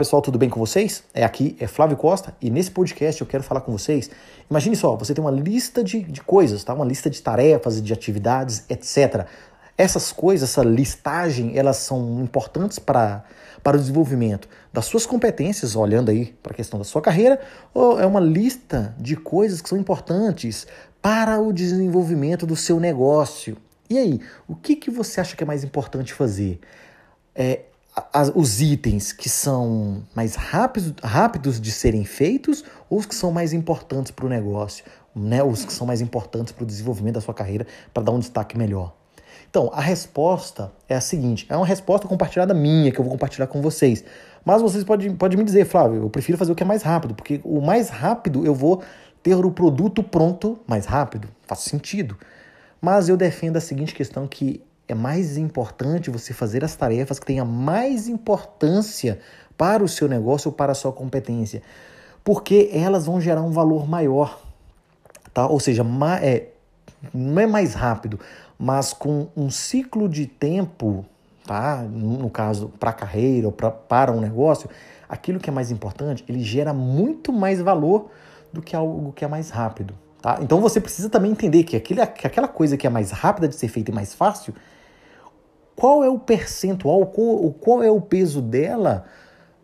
pessoal, tudo bem com vocês? É aqui, é Flávio Costa, e nesse podcast eu quero falar com vocês. Imagine só, você tem uma lista de, de coisas, tá? Uma lista de tarefas, de atividades, etc. Essas coisas, essa listagem, elas são importantes para, para o desenvolvimento das suas competências, olhando aí para a questão da sua carreira, ou é uma lista de coisas que são importantes para o desenvolvimento do seu negócio. E aí, o que, que você acha que é mais importante fazer? É, as, os itens que são mais rápidos, rápidos de serem feitos ou os que são mais importantes para o negócio, né? os que são mais importantes para o desenvolvimento da sua carreira, para dar um destaque melhor. Então, a resposta é a seguinte: é uma resposta compartilhada minha, que eu vou compartilhar com vocês. Mas vocês podem, podem me dizer, Flávio, eu prefiro fazer o que é mais rápido, porque o mais rápido eu vou ter o produto pronto mais rápido. Faz sentido. Mas eu defendo a seguinte questão que é mais importante você fazer as tarefas que tenham mais importância para o seu negócio ou para a sua competência, porque elas vão gerar um valor maior, tá? Ou seja, é, não é mais rápido, mas com um ciclo de tempo, tá? No caso, para a carreira ou pra, para um negócio, aquilo que é mais importante, ele gera muito mais valor do que algo que é mais rápido. Tá? Então você precisa também entender que, aquele, que aquela coisa que é mais rápida de ser feita e mais fácil, qual é o percentual, qual, qual é o peso dela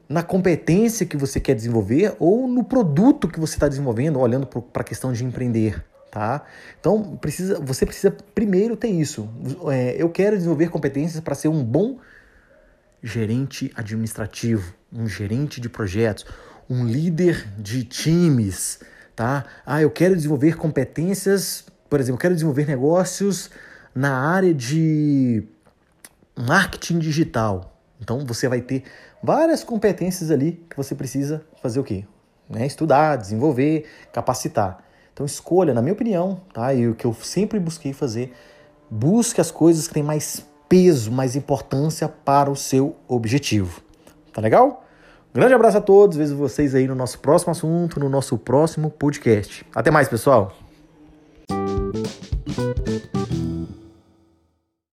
na competência que você quer desenvolver ou no produto que você está desenvolvendo, olhando para a questão de empreender. Tá? Então precisa, você precisa primeiro ter isso. É, eu quero desenvolver competências para ser um bom gerente administrativo, um gerente de projetos, um líder de times, tá? Ah, eu quero desenvolver competências, por exemplo, eu quero desenvolver negócios na área de marketing digital. Então você vai ter várias competências ali que você precisa fazer o quê? Né? Estudar, desenvolver, capacitar. Então escolha, na minha opinião, tá? E o que eu sempre busquei fazer, busque as coisas que têm mais peso, mais importância para o seu objetivo. Tá legal? Grande abraço a todos, vejo vocês aí no nosso próximo assunto, no nosso próximo podcast. Até mais, pessoal!